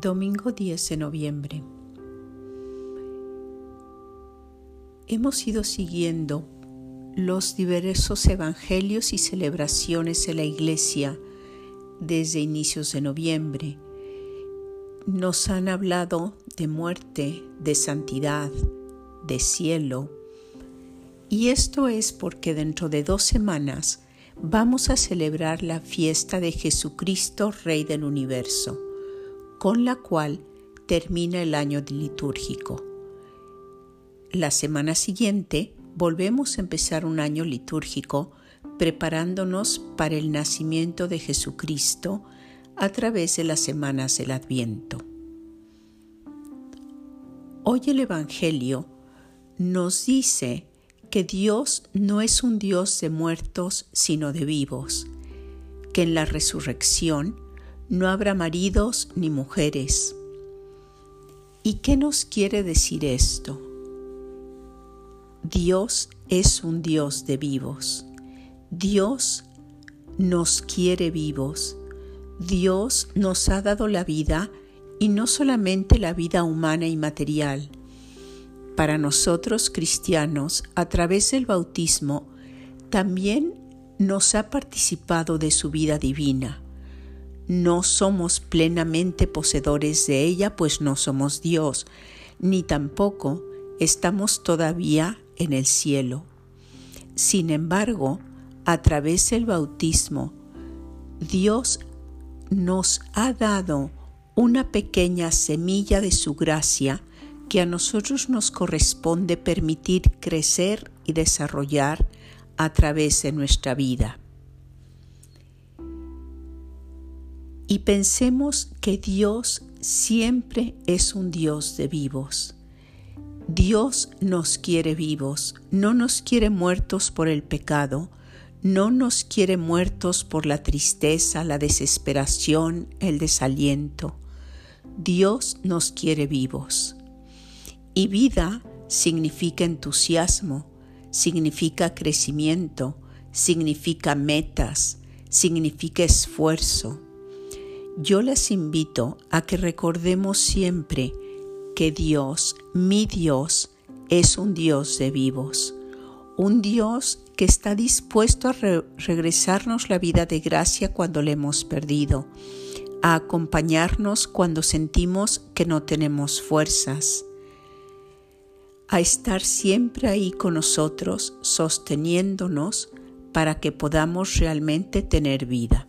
Domingo 10 de noviembre. Hemos ido siguiendo los diversos evangelios y celebraciones de la Iglesia desde inicios de noviembre. Nos han hablado de muerte, de santidad, de cielo. Y esto es porque dentro de dos semanas vamos a celebrar la fiesta de Jesucristo, Rey del Universo con la cual termina el año litúrgico. La semana siguiente volvemos a empezar un año litúrgico preparándonos para el nacimiento de Jesucristo a través de las semanas del Adviento. Hoy el Evangelio nos dice que Dios no es un Dios de muertos, sino de vivos, que en la resurrección no habrá maridos ni mujeres. ¿Y qué nos quiere decir esto? Dios es un Dios de vivos. Dios nos quiere vivos. Dios nos ha dado la vida y no solamente la vida humana y material. Para nosotros cristianos, a través del bautismo, también nos ha participado de su vida divina no somos plenamente poseedores de ella, pues no somos Dios, ni tampoco estamos todavía en el cielo. Sin embargo, a través del bautismo, Dios nos ha dado una pequeña semilla de su gracia que a nosotros nos corresponde permitir crecer y desarrollar a través de nuestra vida. Y pensemos que Dios siempre es un Dios de vivos. Dios nos quiere vivos, no nos quiere muertos por el pecado, no nos quiere muertos por la tristeza, la desesperación, el desaliento. Dios nos quiere vivos. Y vida significa entusiasmo, significa crecimiento, significa metas, significa esfuerzo yo les invito a que recordemos siempre que Dios, mi Dios, es un Dios de vivos, un Dios que está dispuesto a regresarnos la vida de gracia cuando la hemos perdido, a acompañarnos cuando sentimos que no tenemos fuerzas, a estar siempre ahí con nosotros, sosteniéndonos para que podamos realmente tener vida.